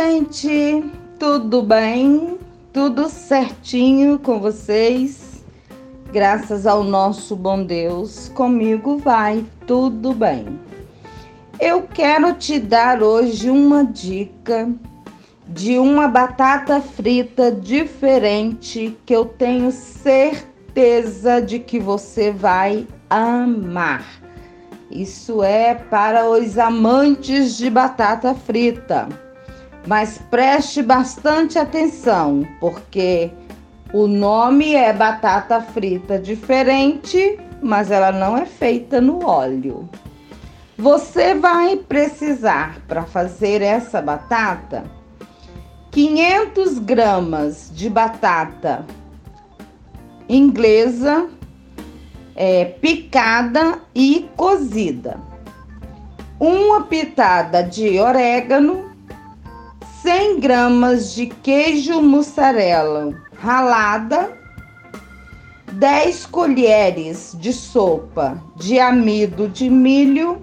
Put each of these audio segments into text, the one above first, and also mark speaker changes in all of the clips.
Speaker 1: gente, tudo bem? Tudo certinho com vocês? Graças ao nosso bom Deus, comigo vai tudo bem. Eu quero te dar hoje uma dica de uma batata frita diferente que eu tenho certeza de que você vai amar. Isso é para os amantes de batata frita. Mas preste bastante atenção, porque o nome é batata frita diferente, mas ela não é feita no óleo. Você vai precisar para fazer essa batata 500 gramas de batata inglesa é, picada e cozida, uma pitada de orégano, 100 gramas de queijo mussarela ralada, 10 colheres de sopa de amido de milho,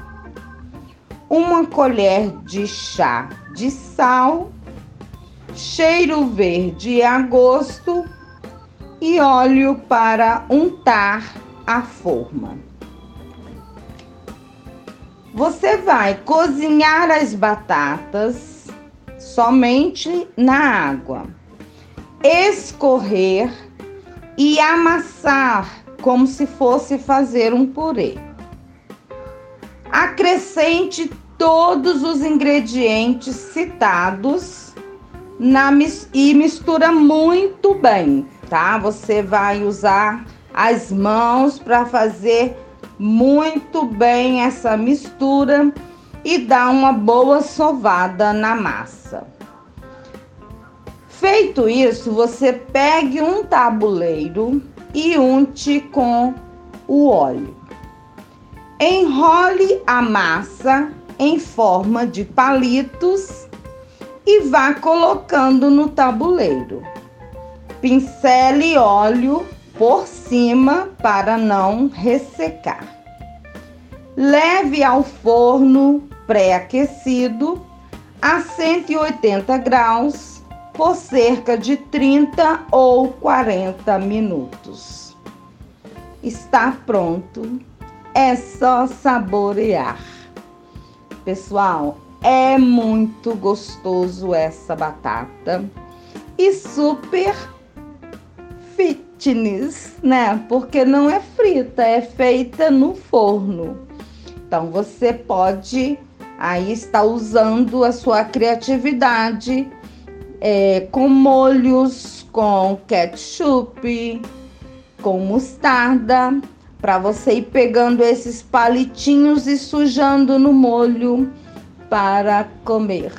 Speaker 1: uma colher de chá de sal, cheiro verde a gosto e óleo para untar a forma. Você vai cozinhar as batatas somente na água, escorrer e amassar como se fosse fazer um purê. Acrescente todos os ingredientes citados na, e mistura muito bem, tá? Você vai usar as mãos para fazer muito bem essa mistura e dar uma boa sovada na massa. Feito isso, você pegue um tabuleiro e unte com o óleo. Enrole a massa em forma de palitos e vá colocando no tabuleiro. Pincele óleo por cima para não ressecar. Leve ao forno pré-aquecido a 180 graus por cerca de 30 ou 40 minutos. Está pronto, é só saborear. Pessoal, é muito gostoso essa batata e super fitness, né? Porque não é frita, é feita no forno. Então você pode aí estar usando a sua criatividade é, com molhos, com ketchup, com mostarda, para você ir pegando esses palitinhos e sujando no molho para comer.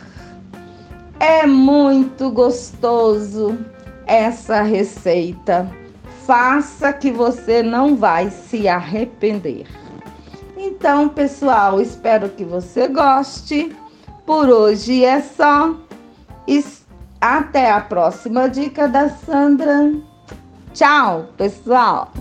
Speaker 1: É muito gostoso essa receita. Faça que você não vai se arrepender. Então, pessoal, espero que você goste. Por hoje é só. Até a próxima dica da Sandra. Tchau, pessoal!